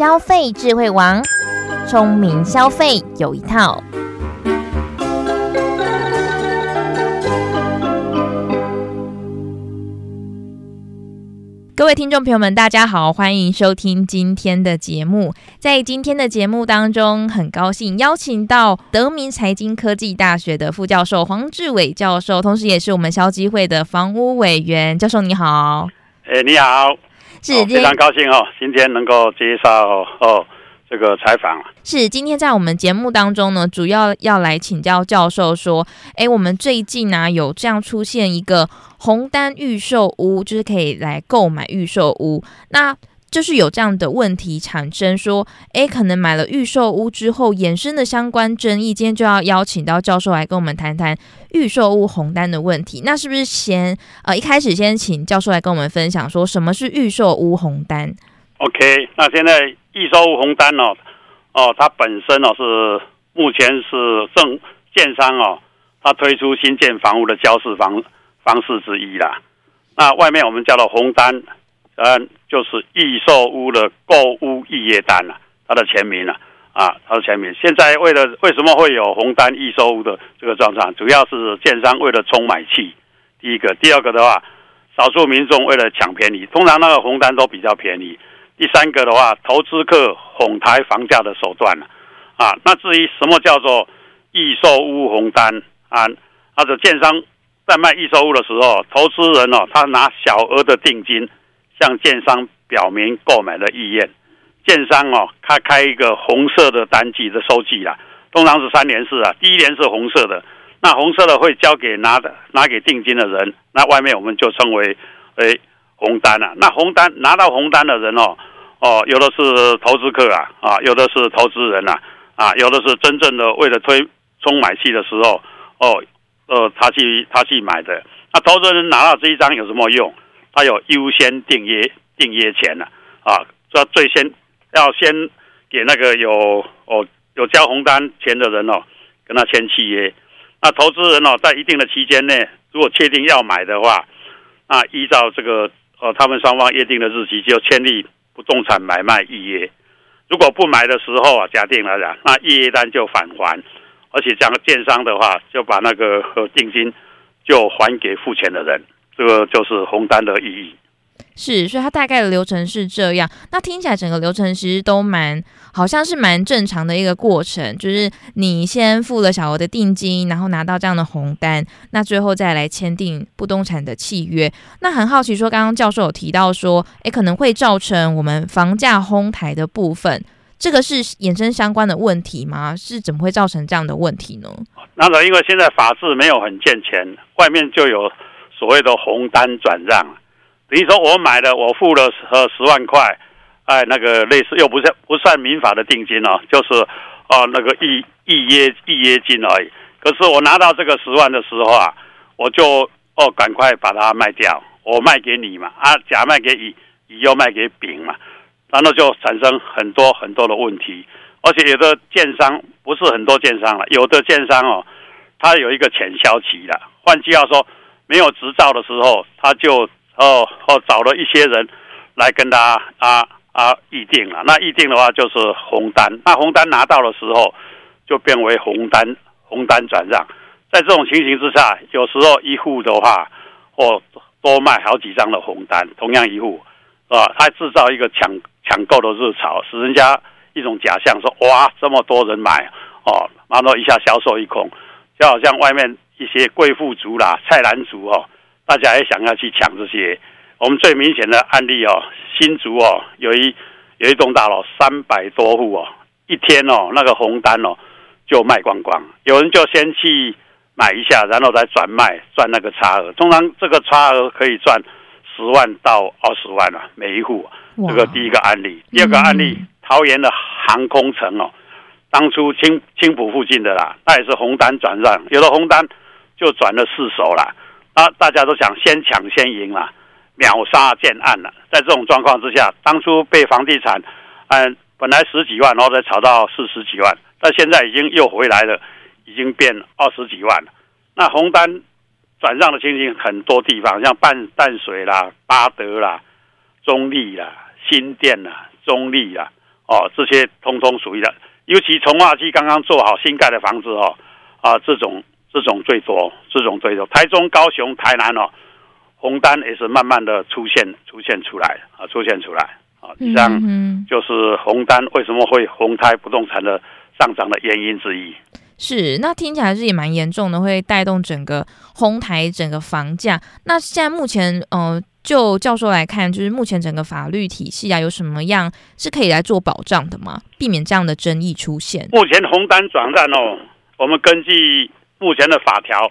消费智慧王，聪明消费有一套。各位听众朋友们，大家好，欢迎收听今天的节目。在今天的节目当中，很高兴邀请到德明财经科技大学的副教授黄志伟教授，同时也是我们消基会的房屋委员。教授你好，哎，你好，是、哦、非常高兴哦，今天能够接受哦。这个采访是今天在我们节目当中呢，主要要来请教教授说，哎，我们最近呢、啊、有这样出现一个红单预售屋，就是可以来购买预售屋，那就是有这样的问题产生，说，哎，可能买了预售屋之后衍生的相关争议，今天就要邀请到教授来跟我们谈谈预售屋红单的问题。那是不是先呃一开始先请教授来跟我们分享说，什么是预售屋红单？OK，那现在。预售屋红单哦，哦，它本身哦是目前是正建商哦，它推出新建房屋的交市方方式之一啦。那外面我们叫做红单，嗯，就是预售屋的购屋预约单呐，它的全名啊，啊，它的全名。现在为了为什么会有红单预售屋的这个状况，主要是建商为了冲买气，第一个，第二个的话，少数民众为了抢便宜，通常那个红单都比较便宜。第三个的话，投资客哄抬房价的手段啊，那至于什么叫做预售屋红单啊，或者建商在卖预售屋的时候，投资人哦，他拿小额的定金向建商表明购买的意愿，建商哦，他开一个红色的单据的收据啦，通常是三联式啊，第一联是红色的，那红色的会交给拿的拿给定金的人，那外面我们就称为诶红单啊，那红单拿到红单的人哦。哦，有的是投资客啊，啊，有的是投资人呐，啊，有的是真正的为了推冲买气的时候，哦，呃，他去他去买的。那投资人拿到这一张有什么用？他有优先订约订约权呐，啊，这最先要先给那个有哦有交红单钱的人哦，跟他签契约。那投资人哦，在一定的期间内，如果确定要买的话，那依照这个呃他们双方约定的日期就签立。不动产买卖预约，如果不买的时候啊，假定来讲，那预约单就返还，而且这样建商的话就把那个定金就还给付钱的人，这个就是红单的意义。是，所以它大概的流程是这样。那听起来整个流程其实都蛮，好像是蛮正常的一个过程，就是你先付了小额的定金，然后拿到这样的红单，那最后再来签订不动产的契约。那很好奇说，刚刚教授有提到说，诶，可能会造成我们房价哄抬的部分，这个是衍生相关的问题吗？是怎么会造成这样的问题呢？那个，因为现在法制没有很健全，外面就有所谓的红单转让。比如说我买了，我付了呃十万块，哎，那个类似又不是不算民法的定金哦，就是哦那个预预约预约金而已。可是我拿到这个十万的时候啊，我就哦赶快把它卖掉，我卖给你嘛，啊甲卖给乙，乙又卖给丙嘛，然后就产生很多很多的问题。而且有的建商不是很多建商了，有的建商哦，他有一个潜销期的，换句话说，没有执照的时候他就。哦哦，找了一些人来跟他啊啊议定了。那议定的话就是红单，那红单拿到的时候就变为红单红单转让。在这种情形之下，有时候一户的话，或多卖好几张的红单，同样一户啊，他制造一个抢抢购的热潮，使人家一种假象说哇这么多人买哦，然后一下销售一空，就好像外面一些贵妇族啦、菜篮族哦。大家也想要去抢这些，我们最明显的案例哦，新竹哦，有一有一栋大楼三百多户哦，一天哦那个红单哦就卖光光，有人就先去买一下，然后再转卖赚那个差额，通常这个差额可以赚十万到二十万啊，每一户，这个第一个案例，第二个案例，桃园的航空城哦，当初青青浦附近的啦，那也是红单转让，有的红单就转了四手了。啊，大家都想先抢先赢了，秒杀建案了。在这种状况之下，当初被房地产，嗯，本来十几万，然后再炒到四十几万，但现在已经又回来了，已经变二十几万了。那红单转让的情形很多地方，像淡淡水啦、八德啦、中立啦、新店啦、中立啦，哦，这些通通属于的。尤其重划区刚刚做好新盖的房子哦，啊，这种这种最多，这种最多。台中、高雄、台南哦，红单也是慢慢的出现出现出来啊，出现出来啊。以上就是红单为什么会红胎不动产的上涨的原因之一。是，那听起来是也蛮严重的，会带动整个哄抬整个房价。那现在目前，呃，就教授来看，就是目前整个法律体系啊，有什么样是可以来做保障的吗？避免这样的争议出现。目前红单转让哦，我们根据目前的法条，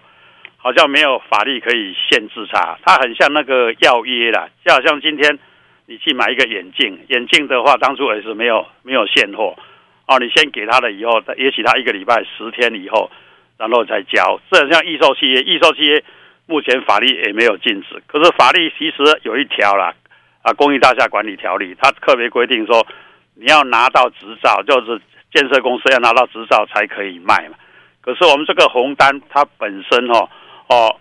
好像没有法律可以限制它。它很像那个要约啦，就好像今天你去买一个眼镜，眼镜的话，当初也是没有没有现货。哦，你先给他了以后，也许他一个礼拜十天以后，然后再交。这很像预售契约，预售契约目前法律也没有禁止。可是法律其实有一条啦，啊，公益大厦管理条例，它特别规定说，你要拿到执照，就是建设公司要拿到执照才可以卖嘛。可是我们这个红单，它本身哦，哦，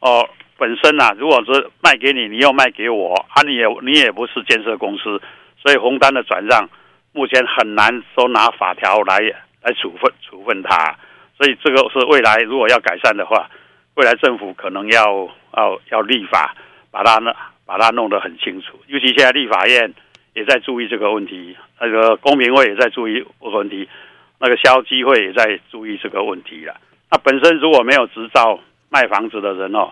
哦，本身呐、啊，如果是卖给你，你又卖给我，啊，你也你也不是建设公司，所以红单的转让。目前很难说拿法条来来处分处分它，所以这个是未来如果要改善的话，未来政府可能要要要立法把它呢把它弄得很清楚。尤其现在立法院也在注意这个问题，那个公平会也在注意这个问题，那个消基会也在注意这个问题了。那本身如果没有执照卖房子的人哦，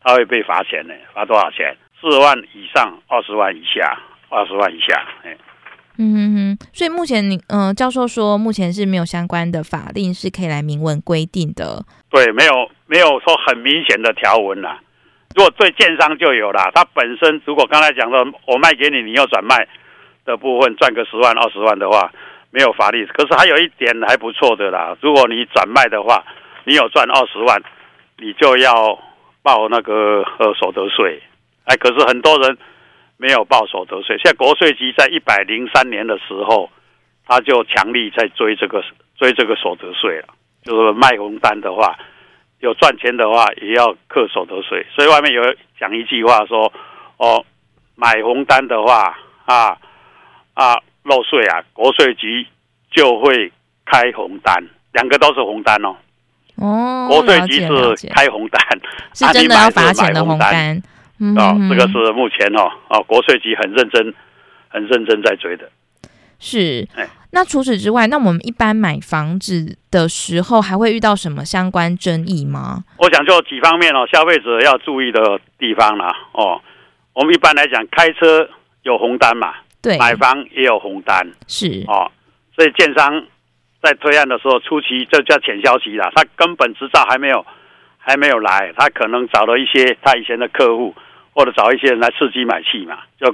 他会被罚钱呢，罚多少钱？四万以上，二十万以下，二十万以下，哎。嗯哼哼，所以目前你嗯、呃，教授说目前是没有相关的法令是可以来明文规定的。对，没有没有说很明显的条文啦。如果对建商就有啦，他本身如果刚才讲的我卖给你，你要转卖的部分赚个十万二十万的话，没有法律。可是还有一点还不错的啦，如果你转卖的话，你有赚二十万，你就要报那个呃所得税。哎，可是很多人。没有报所得税，现在国税局在一百零三年的时候，他就强力在追这个追这个所得税了。就是卖红单的话，有赚钱的话也要课所得税。所以外面有讲一句话说：“哦，买红单的话啊啊漏税啊，国税局就会开红单，两个都是红单哦。”哦，国税局是开红单，是真的要罚钱的红单。嗯、哦，这个是目前哦，哦，国税局很认真、很认真在追的。是，那除此之外，那我们一般买房子的时候，还会遇到什么相关争议吗？我想就几方面哦，消费者要注意的地方啦。哦，我们一般来讲，开车有红单嘛，对，买房也有红单，是哦，所以建商在推案的时候，初期这叫潜消息啦，他根本执照还没有还没有来，他可能找了一些他以前的客户。或者找一些人来刺激买气嘛，就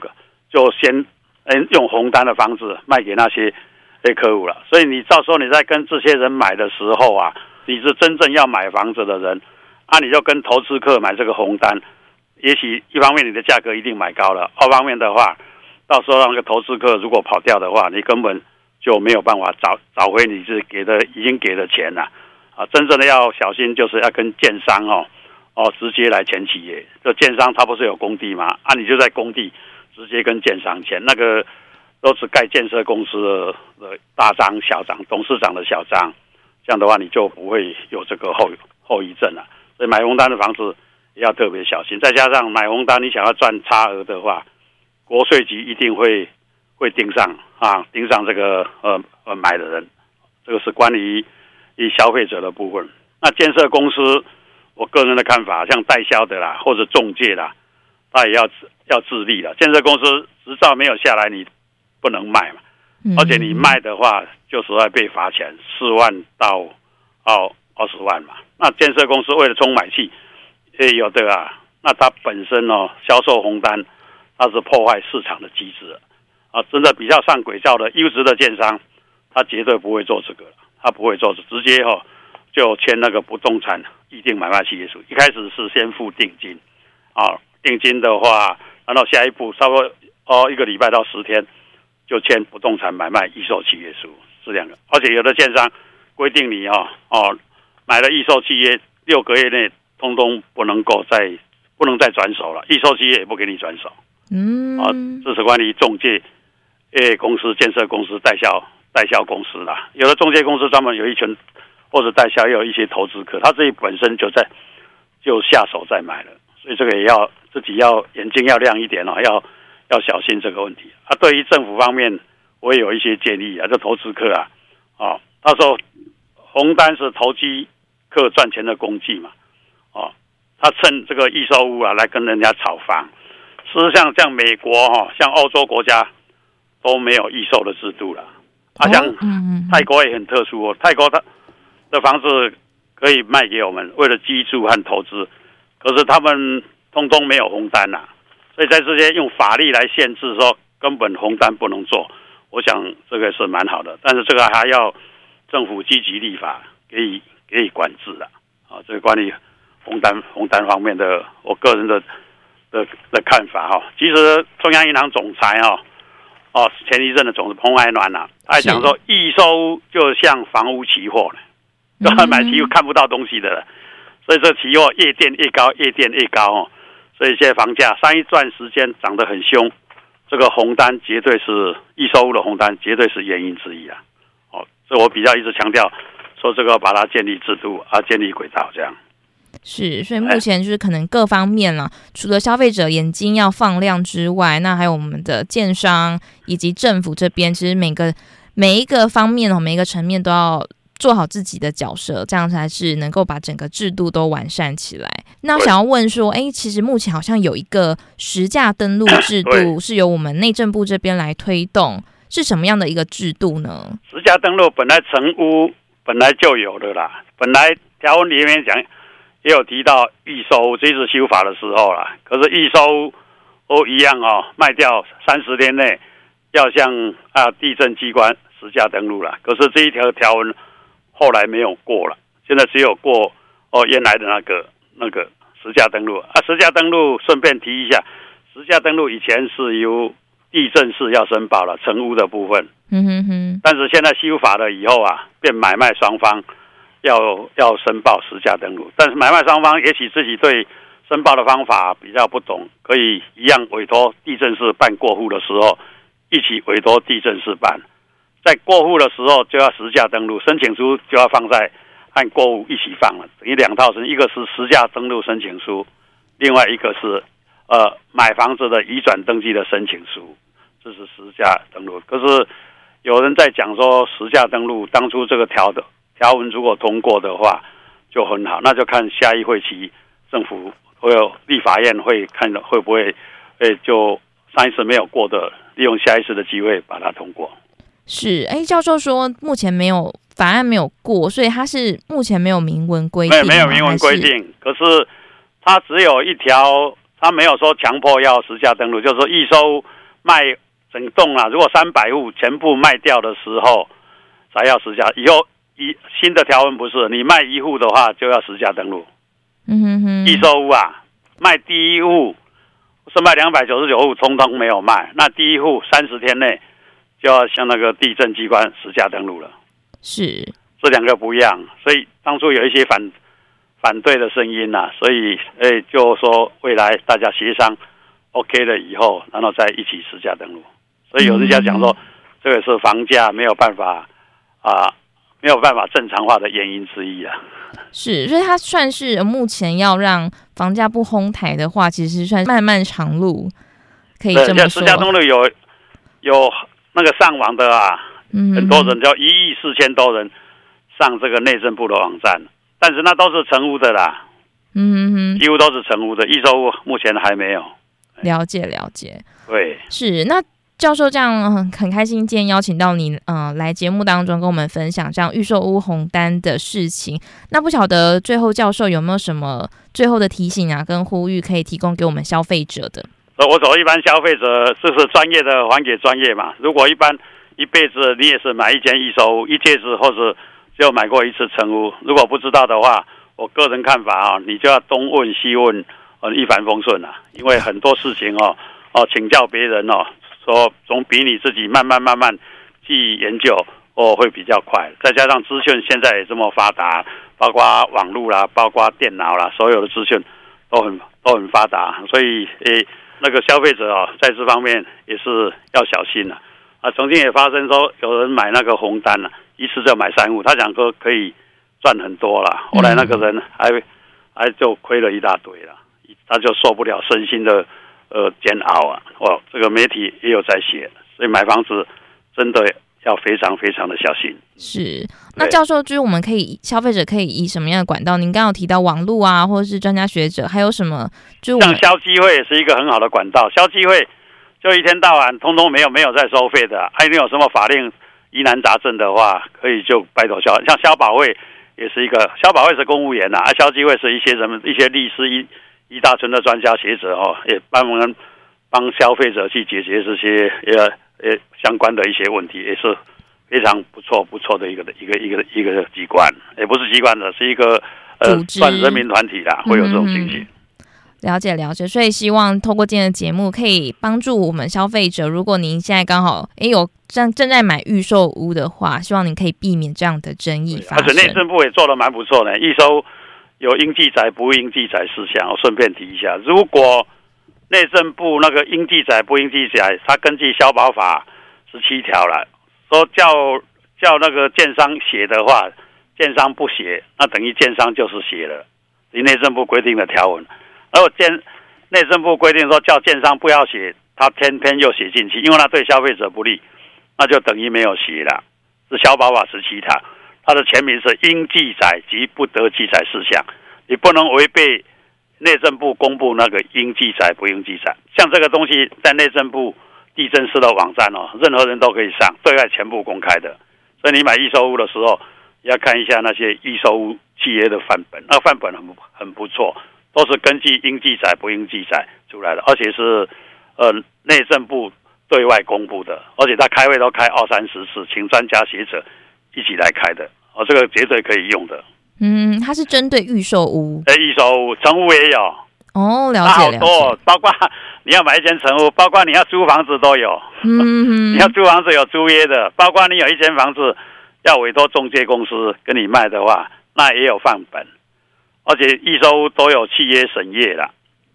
就先嗯用红单的方式卖给那些那客户了。所以你到时候你在跟这些人买的时候啊，你是真正要买房子的人，啊你就跟投资客买这个红单，也许一方面你的价格一定买高了，二方面的话，到时候让那个投资客如果跑掉的话，你根本就没有办法找找回你是给的已经给的钱了啊。真正的要小心，就是要跟建商哦。哦，直接来签企业，这建商他不是有工地吗？啊，你就在工地直接跟建商签，那个都是盖建设公司的大章小章，董事长的小章，这样的话你就不会有这个后后遗症了。所以买红单的房子要特别小心，再加上买红单你想要赚差额的话，国税局一定会会盯上啊，盯上这个呃呃买的人，这个是关于以消费者的部分。那建设公司。我个人的看法，像代销的啦，或者中介啦，他也要要自立了。建设公司执照没有下来，你不能卖嘛。而且你卖的话，就是会被罚钱，四万到二二十万嘛。那建设公司为了充买气，也有的啊。那他本身哦，销售红单，他是破坏市场的机制啊。真的比较上轨道的优质的建商，他绝对不会做这个，他不会做，直接哈。就签那个不动产预定买卖契约书，一开始是先付定金，啊，定金的话，然后下一步差不多哦一个礼拜到十天就签不动产买卖预售契约书，是两个，而且有的建商规定你哦哦买了预售契约六个月内通通不能够再不能再转手了，预售契约也不给你转手，嗯，啊，这是关于中介诶公司、建设公司、代销代销公司啦。有的中介公司专门有一群，或者代销也有一些投资客，他自己本身就在就下手在买了，所以这个也要自己要眼睛要亮一点哦，要要小心这个问题啊。对于政府方面，我也有一些建议啊，这投资客啊，哦，他说红单是投机客赚钱的工具嘛，哦，他趁这个预售屋啊来跟人家炒房。事实上，像美国哈，像欧洲国家都没有预售的制度了。啊，像泰国也很特殊哦，泰国它的房子可以卖给我们，为了居住和投资，可是他们通通没有红单呐。所以在这些用法律来限制说根本红单不能做，我想这个是蛮好的，但是这个还要政府积极立法，给予给予管制的啊。这个关于红单红单方面的，我个人的。的的看法哈，其实中央银行总裁哈哦，前一阵的总是彭淮南呐，他还讲说，预售就像房屋期货了，就买期货看不到东西的了，所以这期货越垫越高，越垫越高哦，所以现在房价上一段时间涨得很凶，这个红单绝对是预售屋的红单，绝对是原因之一啊。哦，这我比较一直强调说，这个把它建立制度啊，建立轨道这样。是，所以目前就是可能各方面了，除了消费者眼睛要放亮之外，那还有我们的建商以及政府这边，其实每个每一个方面哦，每一个层面都要做好自己的角色，这样才是能够把整个制度都完善起来。那想要问说，哎，其实目前好像有一个实价登录制 度是由我们内政部这边来推动，是什么样的一个制度呢？实价登录本来成屋本来就有的啦，本来条文里面讲。也有提到预收，这是修法的时候了。可是预收都一样哦，卖掉三十天内要向啊地震机关实价登录了。可是这一条条文后来没有过了，现在只有过哦原来的那个那个实价登录啊。实价登录顺便提一下，实价登录以前是由地震士要申报了成屋的部分，嗯哼哼。但是现在修法了以后啊，变买卖双方。要要申报实价登录，但是买卖双方也许自己对申报的方法比较不懂，可以一样委托地政士办过户的时候，一起委托地政士办，在过户的时候就要实价登录，申请书就要放在按过户一起放了，等于两套是，一个是实价登录申请书，另外一个是呃买房子的移转登记的申请书，这是实价登录。可是有人在讲说实价登录当初这个条的。条文如果通过的话，就很好。那就看下一会期政府会有立法院会看会不会，诶，就上一次没有过的，利用下一次的机会把它通过。是，哎，教授说目前没有法案没有过，所以他是目前没有明文规定，没有明文规定。可是他只有一条，他没有说强迫要实价登录，就是说预收卖整栋啊，如果三百户全部卖掉的时候才要实价，以后。一新的条文不是你卖一户的话就要实价登录，嗯哼哼，预售屋啊，卖第一户是卖两百九十九户，通通没有卖，那第一户三十天内就要向那个地震机关实价登录了。是，这两个不一样，所以当初有一些反反对的声音呐、啊，所以诶，就说未来大家协商 OK 了以后，然后再一起实价登录。所以有人家讲说，这个是房价没有办法啊。没有办法正常化的原因之一啊，是，所以它算是目前要让房价不哄抬的话，其实算漫漫长路，可以这么说。实价登录有有那个上网的啊，嗯、很多人叫一亿四千多人上这个内政部的网站，但是那都是成屋的啦，嗯哼哼，几乎都是成屋的，预售屋目前还没有。了解了解，对，是那。教授，这样很开心，今天邀请到你，嗯、呃，来节目当中跟我们分享这样预售屋红单的事情。那不晓得最后教授有没有什么最后的提醒啊，跟呼吁可以提供给我们消费者的？我走一般消费者，就是专业的还给专业嘛。如果一般一辈子你也是买一间预售屋，一辈子或者就买过一次成屋，如果不知道的话，我个人看法啊，你就要东问西问，呃，一帆风顺啊。因为很多事情哦，哦，请教别人哦。说总比你自己慢慢慢慢去研究哦会比较快，再加上资讯现在也这么发达，包括网络啦，包括电脑啦，所有的资讯都很都很发达，所以诶那个消费者啊，在这方面也是要小心了啊，曾经也发生说有人买那个红单了，一次就买三户，他讲说可以赚很多了，后来那个人还还就亏了一大堆了，他就受不了身心的呃煎熬啊！哦，这个媒体也有在写，所以买房子真的。要非常非常的小心。是，那教授，就是我们可以消费者可以以什么样的管道？您刚刚有提到网络啊，或者是专家学者，还有什么？就像消基会是一个很好的管道。消基会就一天到晚通通没有没有在收费的，还有有什么法令疑难杂症的话，可以就拜托消。像消保会也是一个，消保会是公务员呐，啊，消基会是一些什么一些律师一一大群的专家学者哦，也帮我们帮消费者去解决这些呃。呃，相关的一些问题也是非常不错不错的一个的一个一个一个机关，也不是机关的，是一个呃算人民团体啦，会有这种情形。了解了解，所以希望透过今天的节目，可以帮助我们消费者。如果您现在刚好诶有正正在买预售屋的话，希望您可以避免这样的争议发生。而且内政部也做的蛮不错的，预售有应记载不应记载事项，我顺便提一下，如果。内政部那个应记载不应记载，他根据消保法十七条了，说叫叫那个建商写的话，建商不写，那等于建商就是写了，你内政部规定的条文。而建内政部规定说叫建商不要写，他偏偏又写进去，因为他对消费者不利，那就等于没有写了。是消保法十七条，它的全名是应记载及不得记载事项，你不能违背。内政部公布那个应记载不应记载，像这个东西在内政部地政司的网站哦，任何人都可以上，对外全部公开的。所以你买预售屋的时候，要看一下那些预售屋契约的范本，那范本很很不错，都是根据应记载不应记载出来的，而且是呃内政部对外公布的，而且他开会都开二三十次，请专家学者一起来开的，哦，这个绝对可以用的。嗯，它是针对预售屋，哎，预售屋成屋也有哦，了解，好多了解，包括你要买一间成屋，包括你要租房子都有。嗯，你要租房子有租约的，包括你有一间房子要委托中介公司跟你卖的话，那也有范本，而且预售屋都有契约审阅了，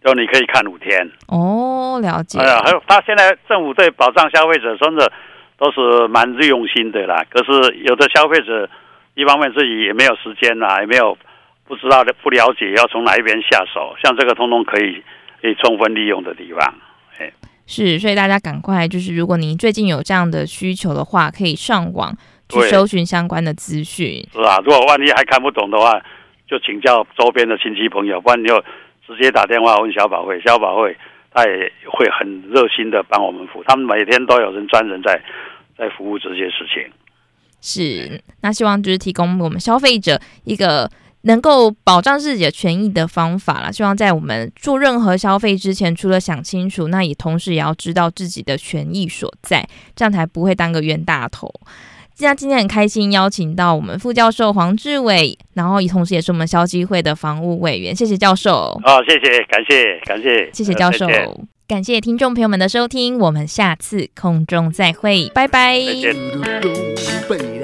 就你可以看五天。哦，了解。哎呀，还有他现在政府对保障消费者真的都是蛮用心的啦，可是有的消费者。一方面自己也没有时间呐，也没有不知道的不了解要从哪一边下手，像这个通通可以可以充分利用的地方。哎，是，所以大家赶快就是，如果您最近有这样的需求的话，可以上网去搜寻相关的资讯。是啊，如果万一还看不懂的话，就请教周边的亲戚朋友，不然你就直接打电话问小宝会，小宝会他也会很热心的帮我们服务，他们每天都有人专人在在服务这些事情。是，那希望就是提供我们消费者一个能够保障自己的权益的方法啦。希望在我们做任何消费之前，除了想清楚，那也同时也要知道自己的权益所在，这样才不会当个冤大头。那今天很开心邀请到我们副教授黄志伟，然后也同时也是我们消基会的防务委员。谢谢教授。哦，谢谢，感谢，感谢，谢谢教授，呃、感谢听众朋友们的收听，我们下次空中再会，拜拜。再见。